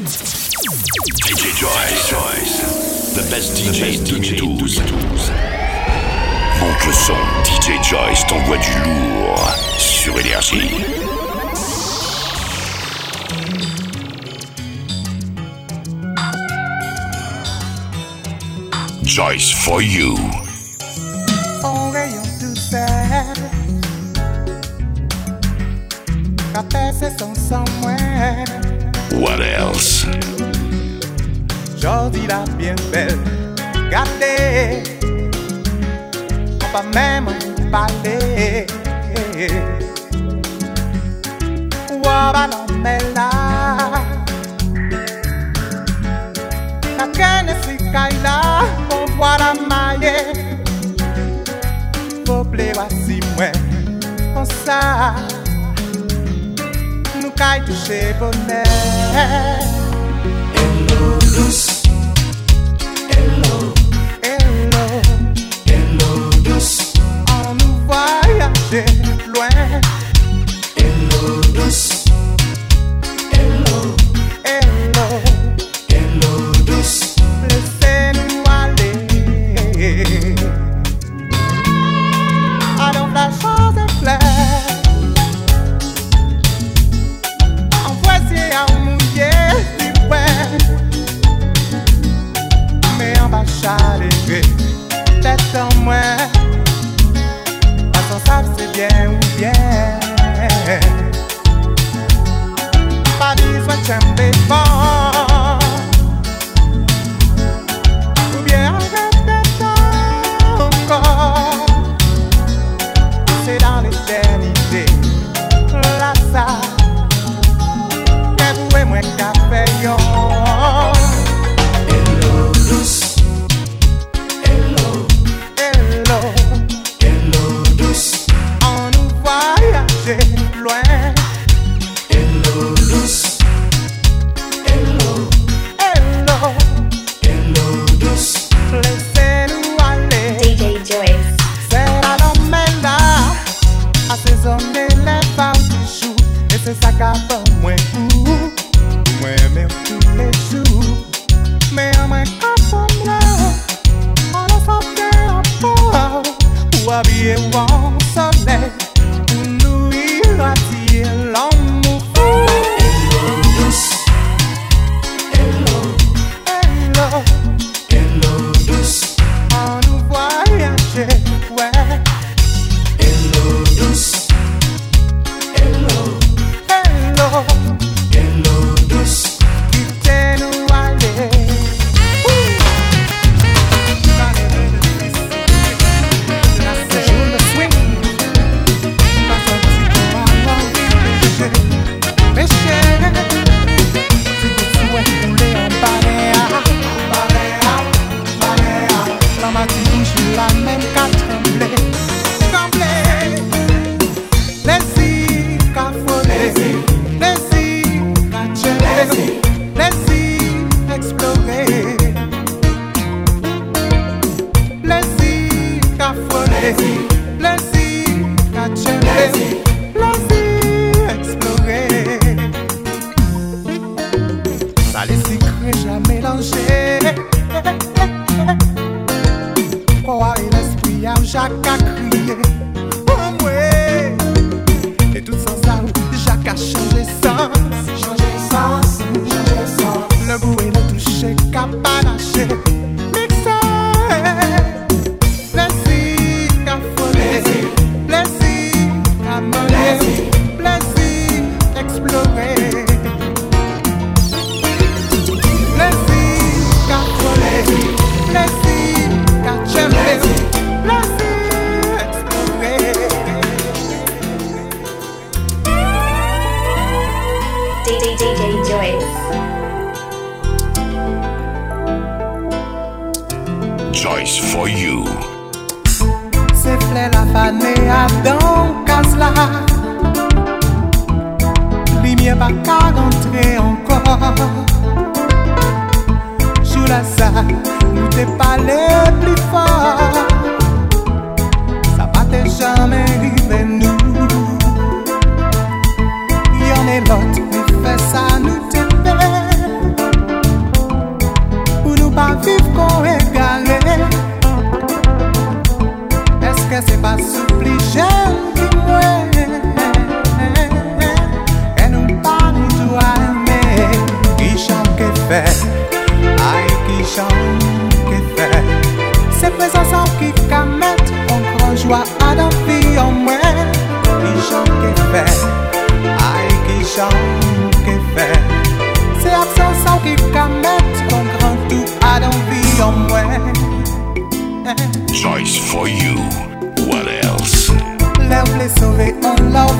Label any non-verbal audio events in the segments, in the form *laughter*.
DJ Joyce. The best DJ, The best 2012. 2012. Monte le son. DJ Joyce t'envoie du lourd sur Énergie. Joyce for you. Café sessão somewhere What else? Jordi la bien belle, gâtée. On va même parler. Ouaba la mela. La Tennessee Kaila, on voit la maille. Faut plaider si moi, on ça cai do sebo, man. riche à mélanger. Et l'esprit à chaque is for you. What else? Leur les sauver en leur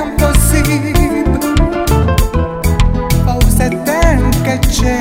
impossible. Oh, c'est un que j'ai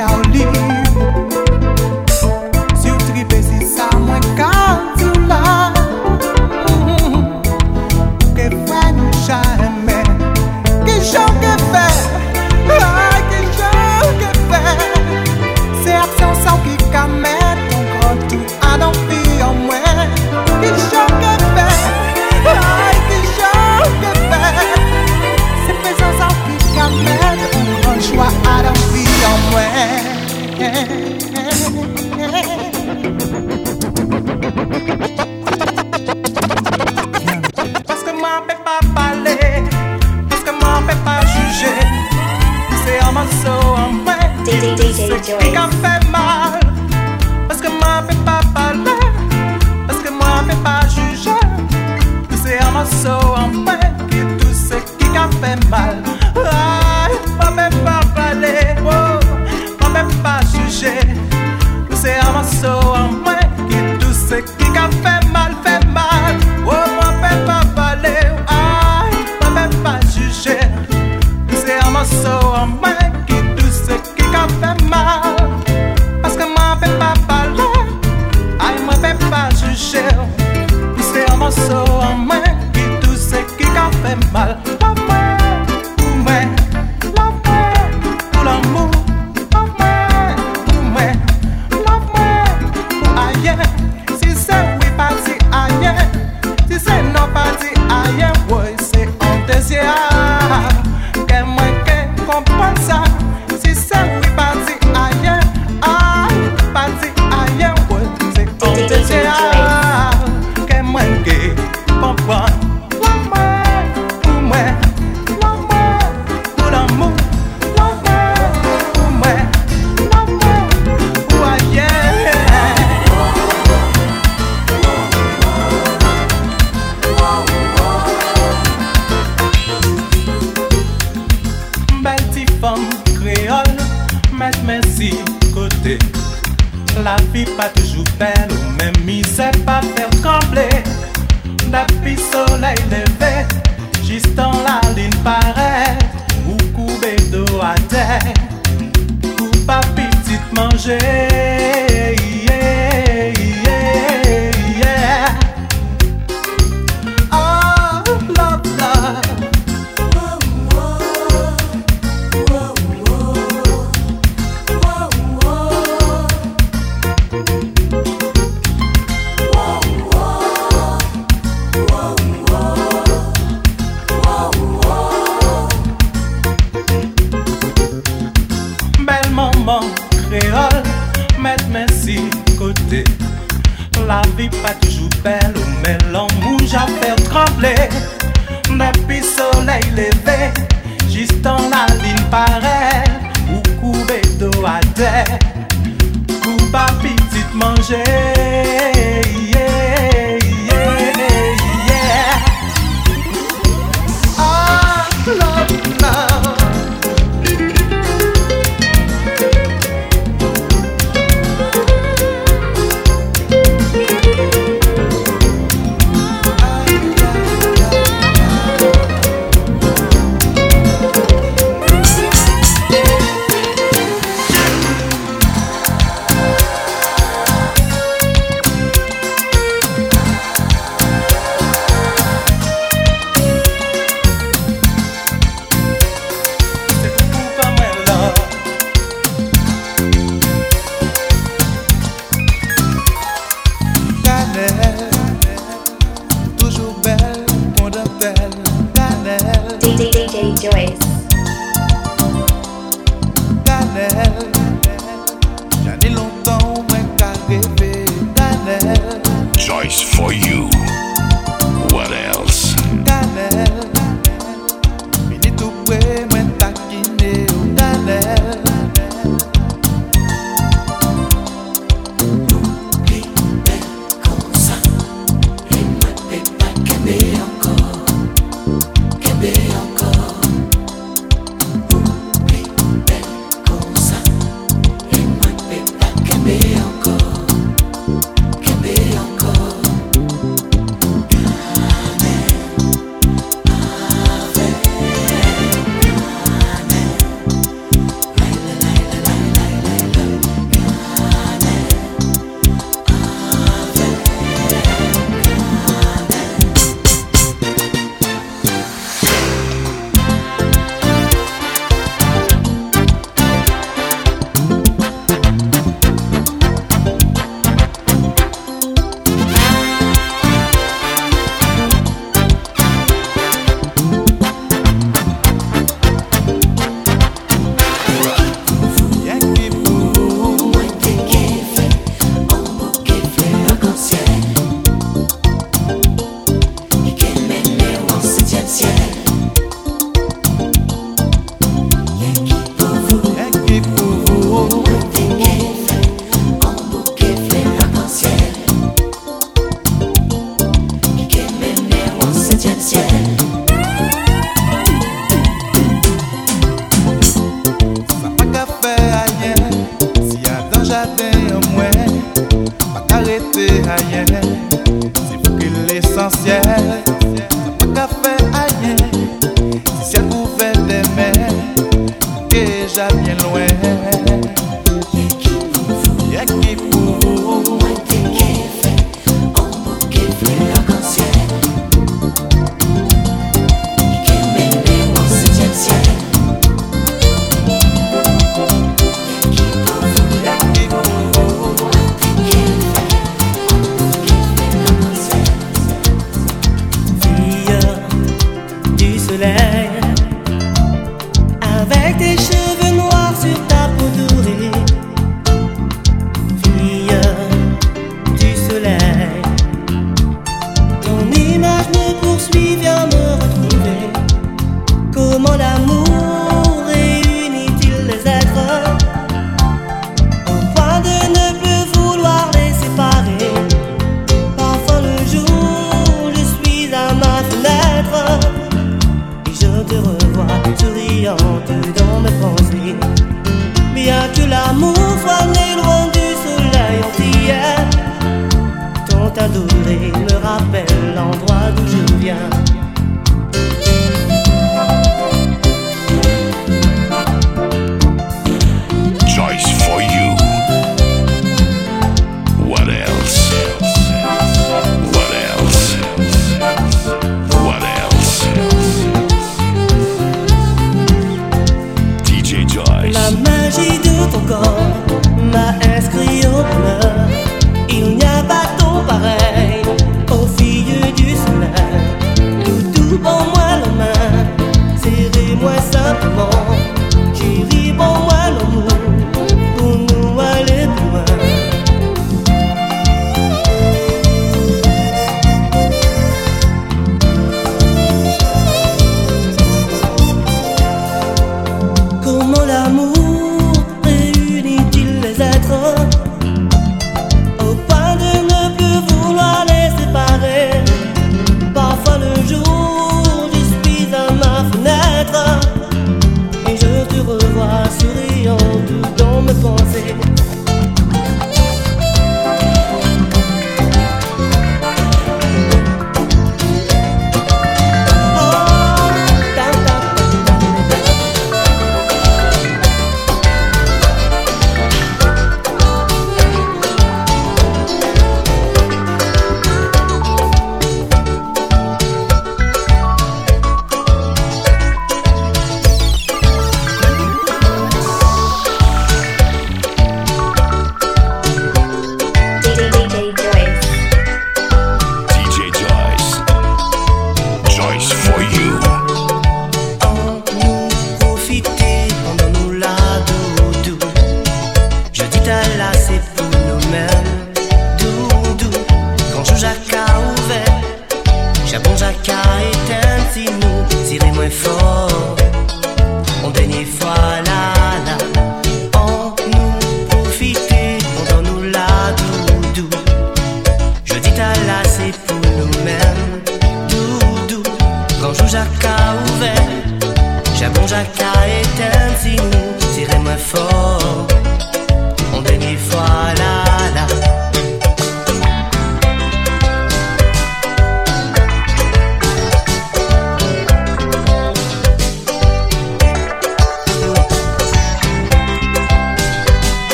journée me rappelle l'endroit d'où je viens.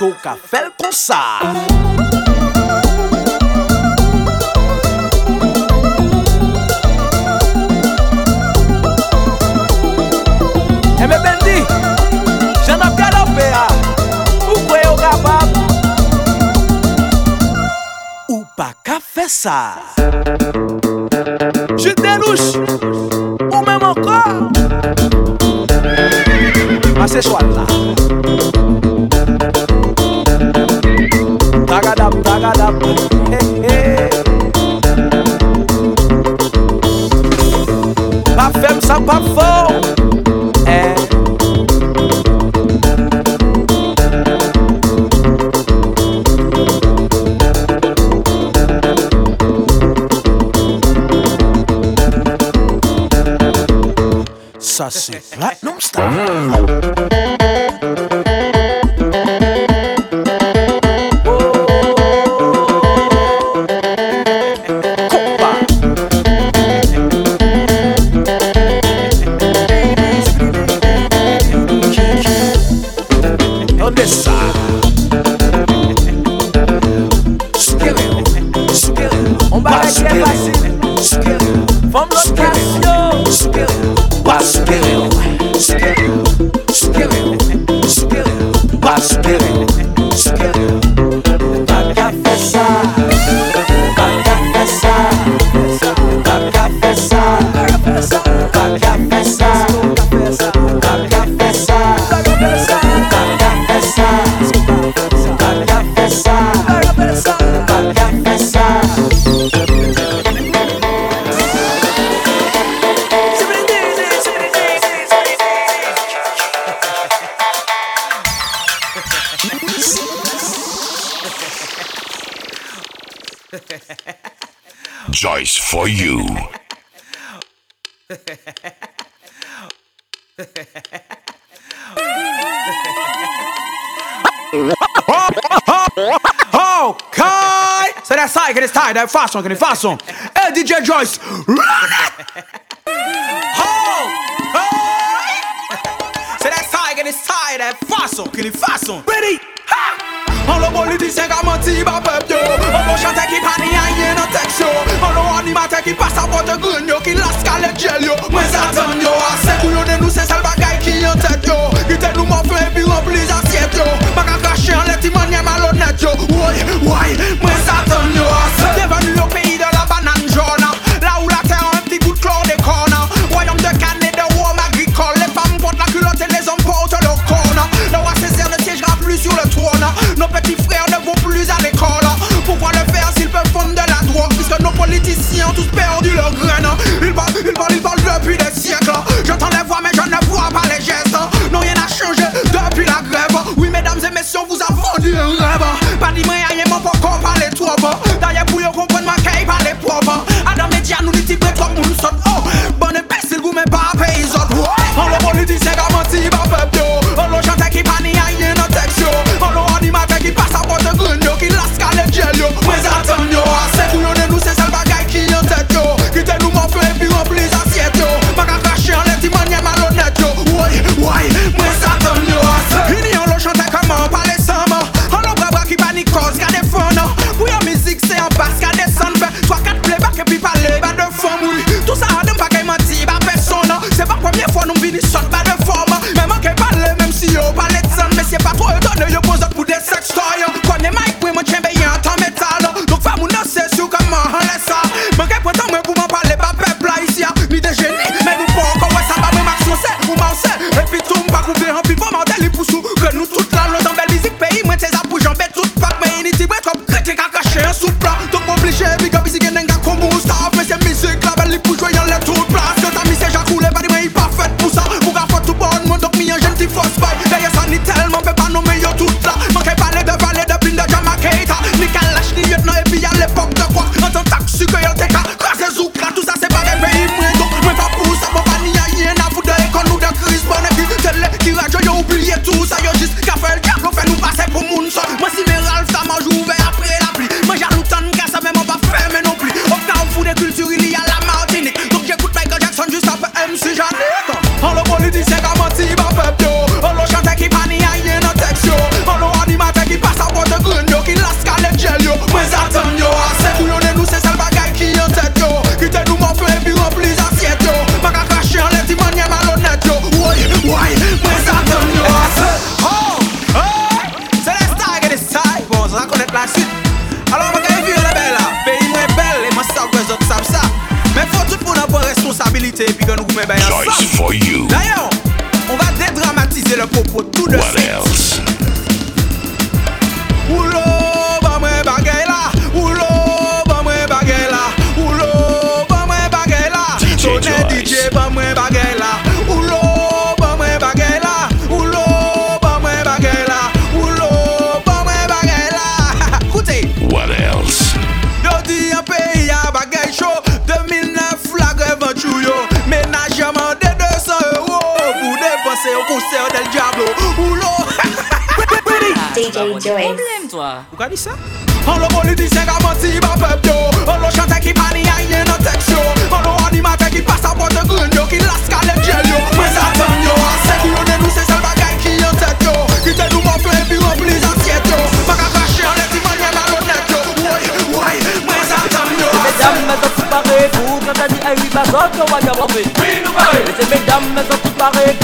Esko ka fel kon sa? Eme bendi, jan ap gado pe a. Ou kwe yo kapab Ou pa ka fe sa? Jute delouche, ou men mwen kor Mase chwal la. Classic Platinum Star. can I fast one? Can I fast one? Hey, DJ Joyce, run it! Ho! Ho! Se that's how I can decide that fast one. Can I fast one? Ready? An lo politisyen ka manti i ba pep yo An lo chante ki pani an ye nan teks yo An lo animate ki pasapote gren yo Ki las kalet jel yo Mwen satan yo Ase kou yo den nou se sel bagay ki yon tet yo Gite nou mwen fe pi rempli asyet yo Maka kache an leti manye malonet yo Woy, woy, mwen elles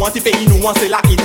nuance, pays nuance, se là qu'il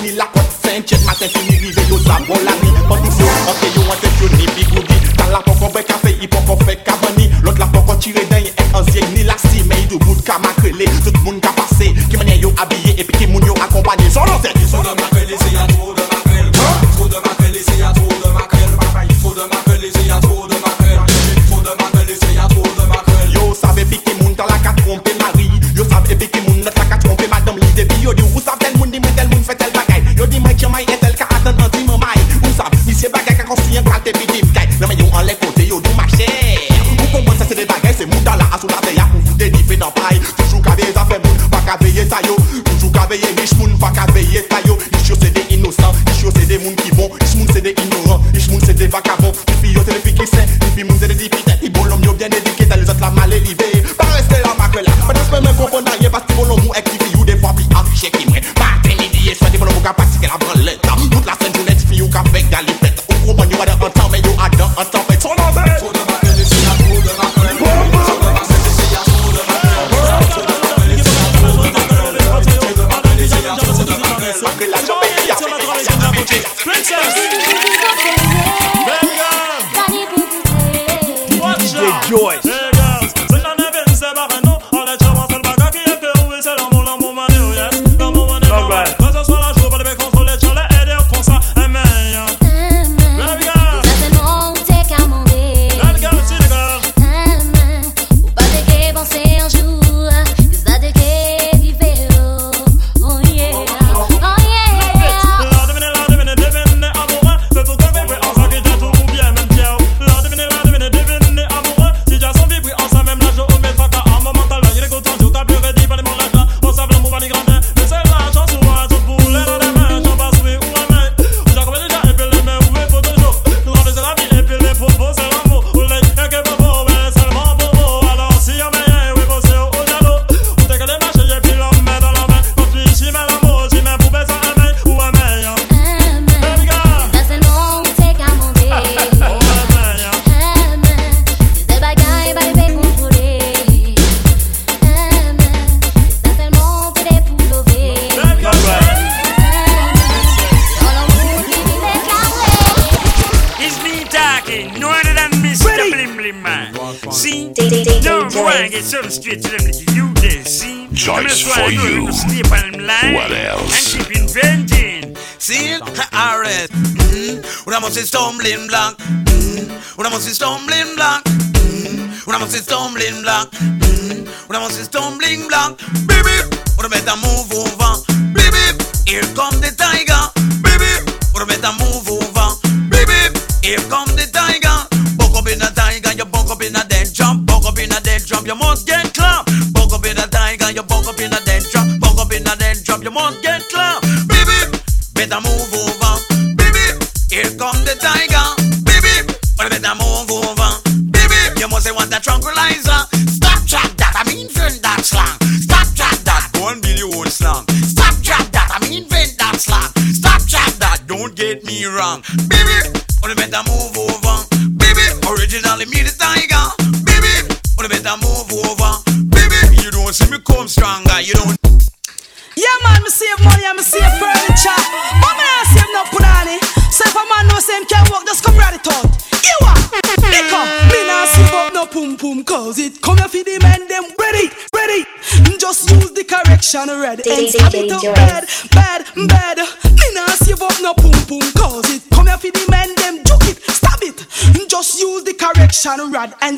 stumbling block. Mm. Una must be stumbling block. Mm. Una must be stumbling block. Mm. Una must be stumbling block. Baby, una better move over. Baby, here comes. It up bad, bad, bad. Me nah save up no pum pum cause it. Come here for the men, them juke it, stab it. Just use the correction rod and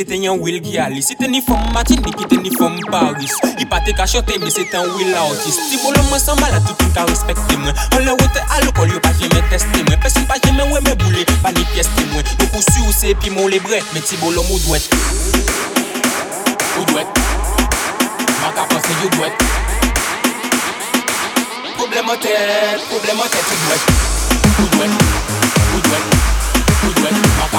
se te yon Will Gialis Se te ni fom Matini ki te ni fom Paris. I pa te kachote, mi se te yon Will Artist Ti bolo mwen san mala toutoun ka respekte mwen. An le wote alokol yo pa jeme teste mwen. Pesin pa jeme we me boule pa ni pieste mwen. Yo kousi ou se pi moun le bre Me ti bolo mou dwet. Ou dwet. Maka panse yo dwet. Problem an tet, problem an tet Ou dwet. Ou dwet. Ou dwet. Ou dwet.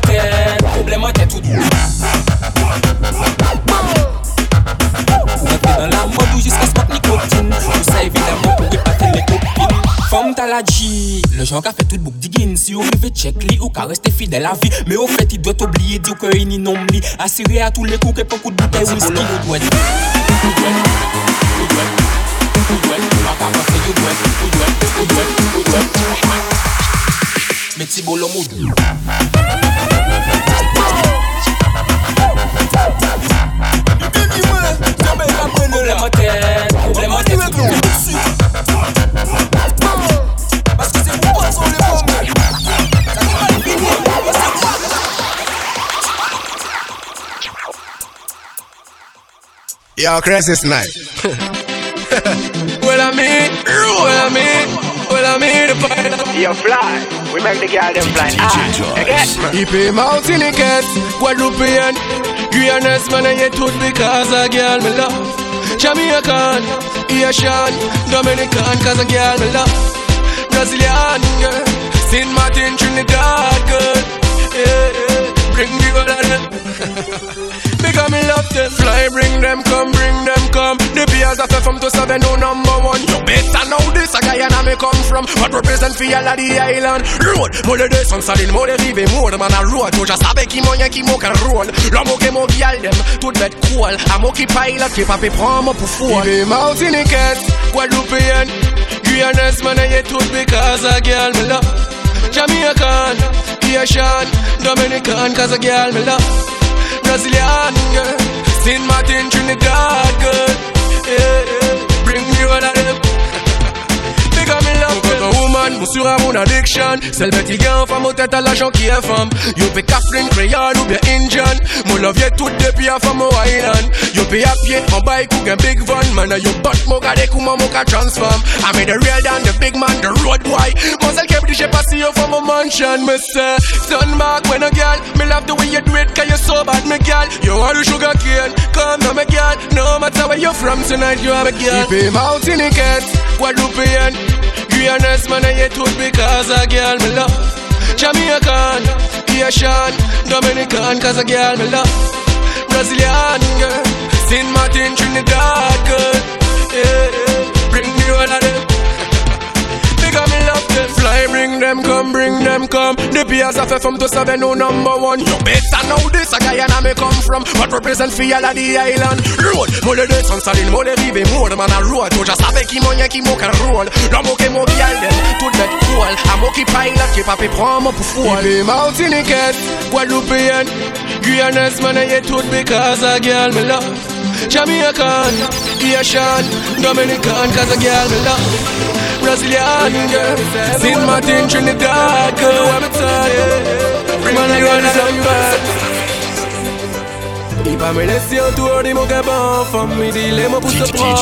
Problem an tet, problem an tet ou dwet Rentre dans la mode ou jusqu'à smoke nicotine Tout ça évidemment pour épater les copines Femme t'as la G, le genre qui a fait tout book digging Si vous rêvez check li ou qu'à rester fidèle à vie Mais au fait il doit oublier dire que il n'y nom li Assuré à tous les coups que pas coup de bouteille whisky ou douette Ou douette, ou douette, ou douette, ou douette Mais ti bolo mou Problème en tête, problème en tête Parce que c'est pour sur les pommes Yo, crisis night. *laughs* Well, I mean, well, I mean, well, I mean, the fight. Yo, fly. We make the girl them fly. Ah, He pay mountain in cat, Guadeloupean, Guyanese man and you tooth because a girl me love. Jamaican, Asian, Dominican, cause a girl me love. Brazilian girl, St. Martin, Trinidad girl. Yeah, yeah. Bring the other. *laughs* them. Fly, bring them, come, bring them, come. The beers are from to seven, no number one. You better know this, a guy and I may come from. What represent for all of the island? Road, mole de son salin, mole rive, more man a road. Tu just savais qui moyen qui mo can roll. L'homme qui mo gyal them, tout bête cool. A mo qui pilot, qui papi prend mo pour fool. Il est Martiniquette, Guadeloupéen, Guyanese man a yet tout because a girl me love. Jamaican, Haitian, Dominican, cause a girl me love. Brazilian girl, Saint Martin, Trinidad girl. Yeah, yeah. Bring me one of them. Big me woman, mon sur à mon addiction. Bête qui gagne, femme au tête à l'argent qui est femme. You be Catherine, Creole ou bien Indian. Mon love yet tout depuis à femme au island. You be à pied, en bike ou un big van. Man, you butt mo gade comment mo ka transform. I made the real than the big man, the road boy. Mon seul qui a j'ai passé au femme au mansion. Me say, turn back when a girl. Me love the way you do it, cause you so bad, me girl. You are the sugar cane, come now, me girl. No matter where you're from tonight, you are a girl. Keep him out in Guyanese man, I yet tout because a girl me love. Jamaican, Haitian, Dominican, cause a girl me love. Brazilian girl, Saint Martin, Trinidad girl. Yeah, yeah. Bring me one of them. Fly, bring them, come, bring them, come. The peers are from to seven, no number one. You better know this, a and I may come from. What represent for all of the island. Road, mole de son salin, mole rive, more man a road. Tu just savais qui moyen qui mo can roll. L'homme qui mo gyal dem, tout bête cool. A mo qui pilot, qui papi prend mo pour fool. Il Martiniquette, Guadeloupéen, Guyanese man a yet tout because a girl me love. Jamaican, Haitian, Dominican, cause a girl me love. Brazilian girl, Saint Martin, Trinidad girl, what me tell you? Bring on the gun some back. Il va me laisser autour de mon gaban Femme me dit les mots pour se prendre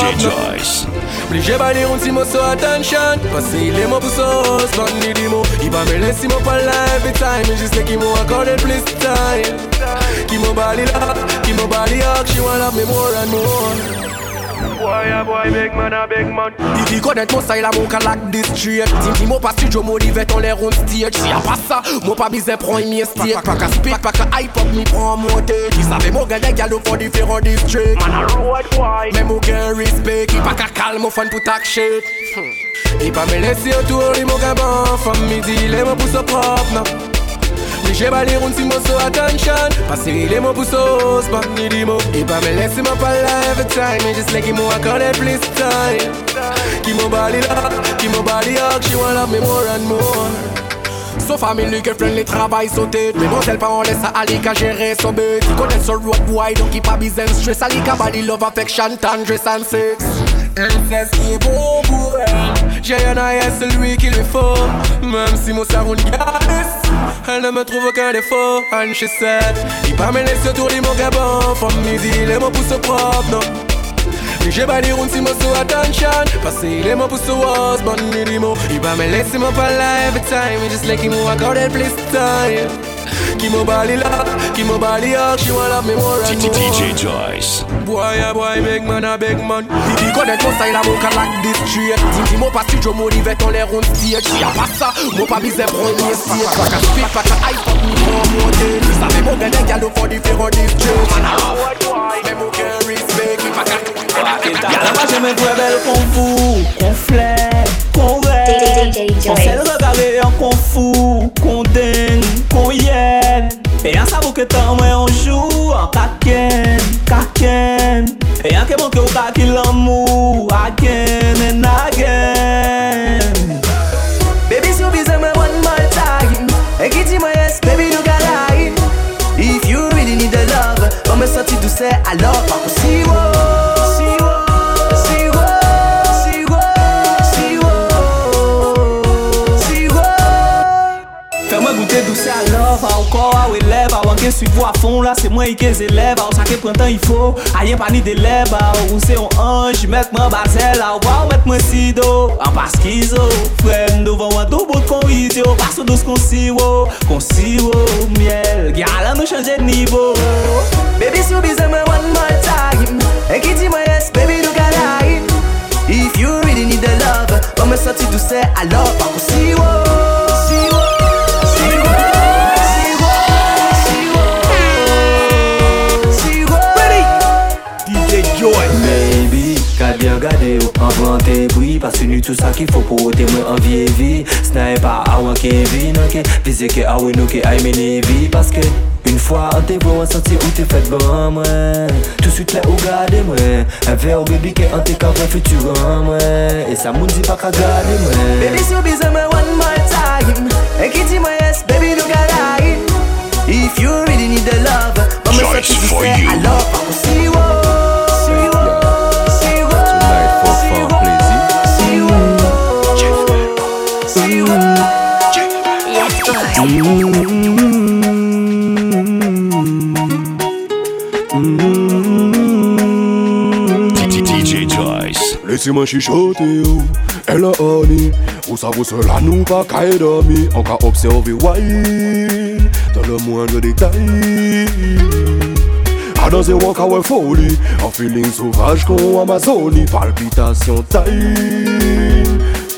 Obligé baler un petit mot sur attention. Qu'il est mon pour sauce Bandi di mots Il va me laisser mon pas là every time Et juste qu'il m'a accordé plus time. Qui m'a bali là Qui bali up She wanna love me more and more Boy, a boy, big man, a big man. Mon style a mon kalak district Didi mo pa studio, mo li vet an lè round stage. Si a pa sa, mo pa bize pran yi mi estate Pa ka speak, pa ka hype up, mi pran monte Ki save mo gen de galo for diferan district Man a road boy. Men mo gen respect. Ki pa ka kal mo fan pou tak shit. Hmm. Ki pa me lesi an tour, li mo gen ban Fam mi di le so Jebali roun si mou so attention Pase ile mou pou so spak ni di mou E pa me lesi mou pala every time E jis le ki mou akone please time Ki mou bali la, ki mou bali ak She wan love me more and more Son famille, girlfriend, les travail sauté. Mais mon tel pas on laisse à Ali qu'à gérer son but. Il connaît son road boy, donc il pas besoin de stress. Ali qu'à bali love affection, tendresse and sex. Incest qui est bon pour elle. J'ai un aïe, c'est lui qu'il lui faut. Même si mon cerveau garde elle ne me trouve aucun défaut, Anne chez Il pas me laisse autour du mon gabon, forme midi, les mots poussent propre, non. J'ai banni round si mosso attention Passé les mots pour ce was bon limo Il va me laisser mon pas live time. Just like him walk out and please time. Qui m'a bali là Qui m'a bali up She wanna love me more and more. DJ Joyce. Boy, a boy, big man, a big man. Il connaît mon style, mon cas like this straight Dis moi pas studio, moi rivet on l'air on stage Si y'a pas ça, moi pas bise premier stage Pas qu'à speak, pas qu'à hype up, ni pour monter Tu savais mon gars des gars pour différents districts Man a road boy, mais mon gars respect Qui pas qu'à Y'a moi j'aime jouer belle qu'on fou, qu'on flaire, kon ven Kon sel regale an kon fou, kon den, kon yen E an sa bouke tan mwen anjou an kaken, kaken. E an ke manke ou kakil an mou, again and again. Baby si ou bize mwen one more time E ki di mwen yes, baby nou galayin If you really need the love, mwen me senti dou se alor pa kousi wou kor a we lev a Wan gen suivo a fon la se mwen ike zelev a Ou chake prentan ifo, a yen pa ni deleb a Ou se yon anj, met mwen bazel a Ou pa ou met mwen sido, an pas kizo Frem dovan wan do bot kon idyo Paso dos kon siwo, kon siwo Miel, gyal an nou chanje nivou Baby si ou bize mwen one more time. E ki di mwen yes, baby nou ka line If you really need the love Mwen me senti douse, alo pa kon siwo sorti douce alors pas possible. Paske nou tout sa ki fò pou ote mwen anvi e vi S'nay pa awan Kevin, ok. Vize ke awe nou ke aime nevi Paske une fwa an te vò an santi ou te fet ban mwen Tout suite lè ou gade mwen Un ver baby ke an te kavre futuran mwen E sa moun di pa ka gade mwen Baby sou bize mwen one more time. E ki di mwen yes, baby nou gada Si mwen chichote yo, e la ane Ou sa vou cela nou pa kaye dami An le moindre detay A wak foli An feeling souvaj kon Amazoni Palpitation tayi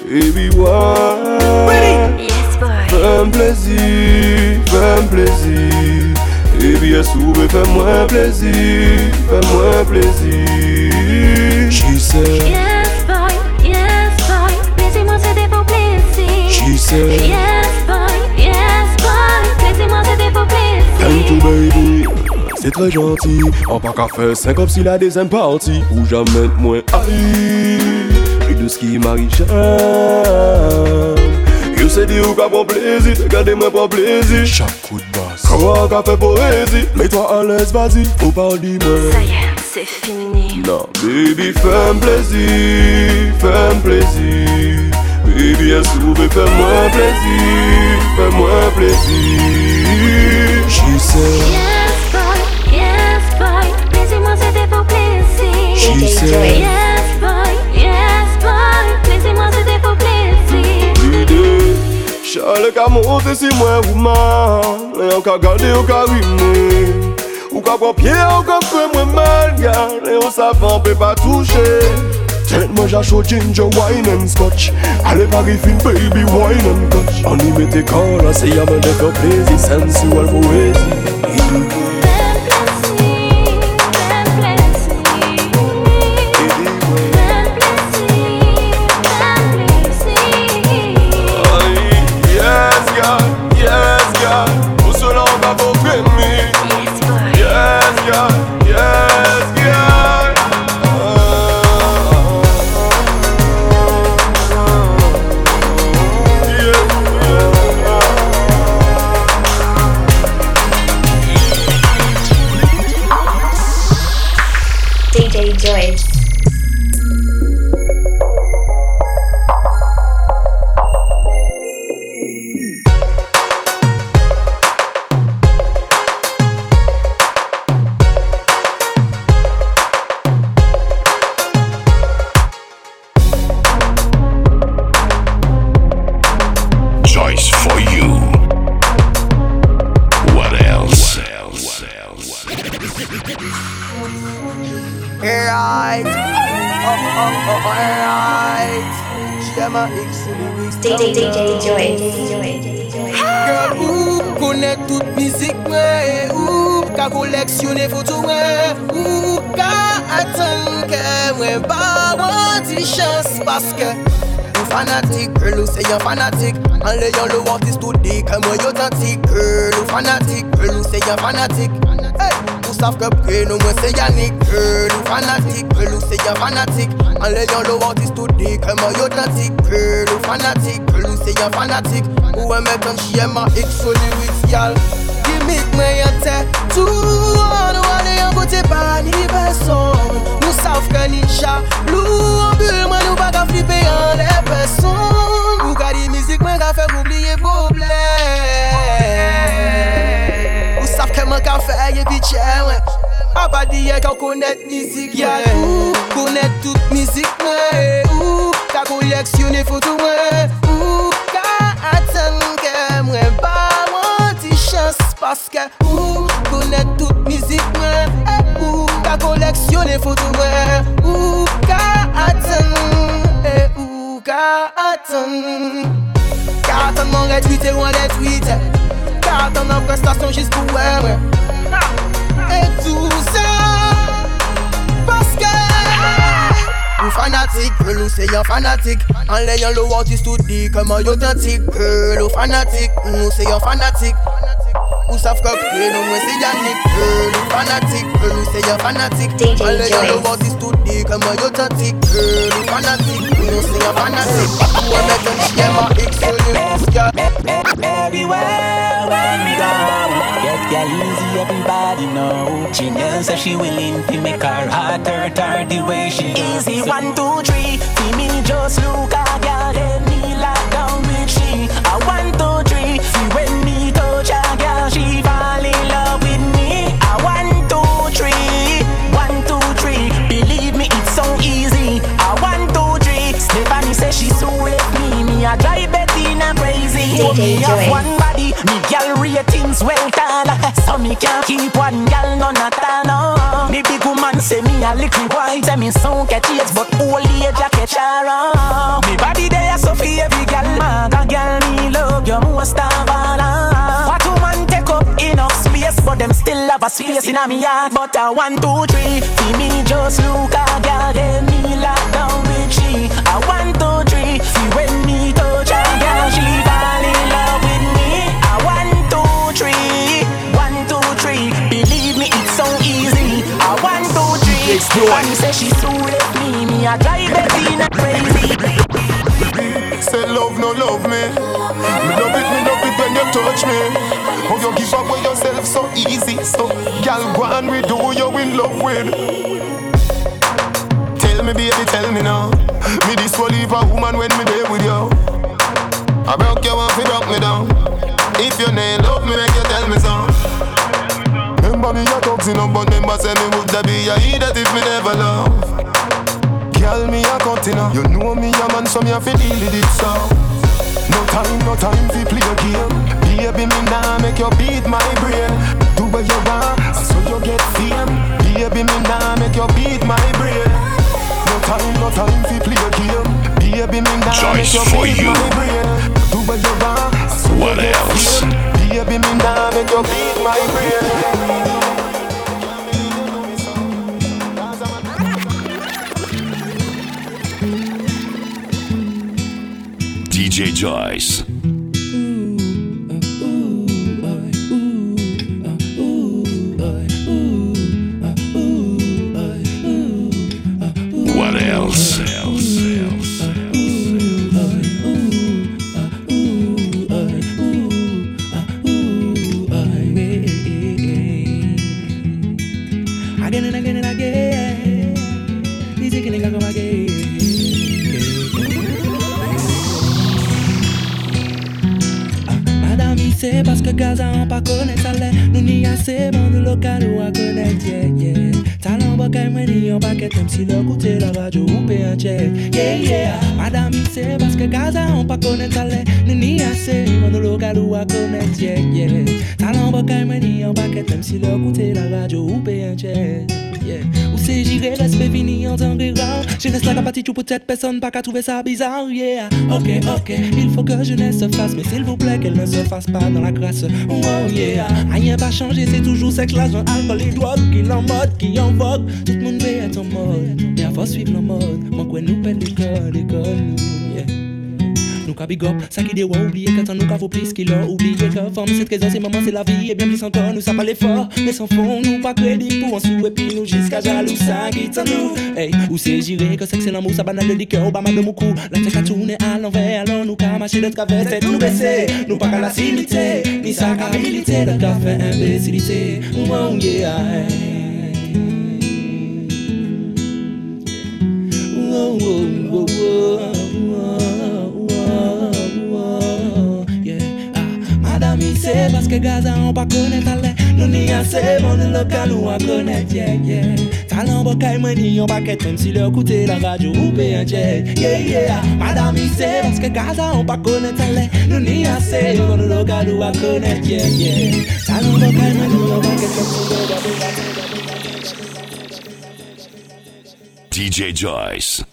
Baby why Fèm plezi, fèm plezi Baby soube, mwen plezi, fèm mwen plezi She said Yes, boy, yes, boy, laissez-moi pour plaisir. Thank you, baby. C'est très gentil, En pa ka fè 5 si la dezem parti Ou jamen mwen ayi, prik de ski marichan Yo se di ou ka pon plezi, te gade mwen pon plezi Chak kou d'bas, kwa ka fè poezi Mets-toi à l'aise, vas-y, ou parle di Ça y est, c'est fini. Non, baby, fèm plezi, fèm plaisir. Et bien souvé, fais-moi plaisir, fais-moi plaisir. J'y sais Yes boy, yes boy, plaisis-moi c'était pour plaisir J'y sais Yes boy, yes boy, plaisis-moi c'était pour plaisir Lide, chale ka monte si mwen ou mal Le an ka gade ou ka rime Ou ka pon pie ou ka fwe mwen mal Yale ou savan pe pa touche Yale toucher. Tête-moi j'achète ginger wine and scotch Allez Paris fin baby wine and touch On y met tes corps là c'est y'a de faire plaisir Sensual poésie Mik mwen yon te Tou an wane yon kote pa ni beson Nou saf ke ni chalou An bul mwen nou baka flipe yon le peson Ou ka di mizik mwen ka fek oubliye problem Ou saf ke mwen ka feye piche mwen Apadiye ka konet mizik ya. Ou Konet tout mizik mwen ou Ka koleksyon e foto mwen ou Ka atan ke mwen ba. Chans Paske ou konet tout mizik mwen Eh, Ou ka koleksyone foto mwen Ou ka atan eh, Ou ka atan Ka atan man retweete ou an retweete Ka atan nan prestasyon jis pou wè mwen Et tout ça Parce que ou girl ou say you're fanatic. En l'ayant le artiste tout dit comment you authentique Girl ou fanatique, mm, ou say you're fanatic. Ou savent que près nous moi c'est Yannick Girl ou fanatique, girl ou say you're fanatic. En l'ayant le artiste tout dit comment you authentique Girl ou fanatique, mm, ou say you're fanatic. Ou un mec un chien ma X sur le Everywhere when we go? Get girl easy, everybody know. She knows that she willing to make her heart hurt her the way she Easy, one, two, three. See me just look at girl Let me lock down with she. A one, two, three. See when me touch a girl She fall in love with me. A one, two, three. One, two, three. Believe me, it's so easy. A one, two, three. Stephanie says she so left me. Me a drive Bettina crazy. Me have one Me girl ratings well done So me can't keep one girl none at all. Me big woman say me a little boy Say me sound catchy yes, but old age a catch her on Me body there so for every girl man A girl me love you most of all ah. What woman take up enough space But them still have a space in a me heart But a one, two, three See me just look a girl Then me lock down with she A one, two, three And say she so left me. Me a drive Bettina crazy Say love no love me. Me love it, me love it when you touch me. How you give away yourself so easy. So girl go and we do you in love with. Tell me baby, tell me now. Me this will leave a woman when me there with you. I broke you off, you broke me down. If you ain't love me, make you tell me so Me a toxic up But remember say me would be a idiot if me never love Girl, me a continue. You know me a man, so me a fi deal with it so. No time, no time fi play a game. Baby, me nah make you beat my brain. Do what you want, and so you get fame. Baby, me nah make you beat my brain. No time, no time fi play a game. Baby, me nah make you for beat you. my brain. Do what you want, and so What you get else? fame. Baby, me nah make you beat my brain. DJ Joyce. Talent bakay moi ni on paquet même si le côté la radio ou paye un check, yeah, ou la c'est j'irai respect fini en tant que grand Je reste qu'à partir pour cette personne pas qu'à trouver ça bizarre, yeah. Ok, ok, il faut que jeunesse se fasse Mais s'il vous plaît qu'elle ne se fasse pas dans la grâce Oh yeah, rien pas changé, c'est toujours sexe, l'argent, alcool et drogue Qui en mode, qui en vogue, tout le monde veut être en mode Mais à force suivre le mode, quoi nous pète l'école, l'école, yeah ka big up. Sa ki dewa oubliye katan nou ka vou plis ki lor Oubliye maman se la vie. Et bien plis ankor nou sa pale for Me san fon nou pa kredi pou ansou E pi nou jiska jalou sa ki tan nou hey, Ou se jire ke seksen de de mou kou La l'envers Alors nou ka mache de travers Tete nou bese Nou pa ka la Ni sa ka milite De ka. N'y assez bon de local ou connaître, yeah, yeah. Talent bakay moi ni on paquet même si le côté la ou un check, yeah, yeah. Madame, n'y assez bon de local ou connaître, yeah, yeah. Talent bakay moi ni on paquet même si le DJ Joyce.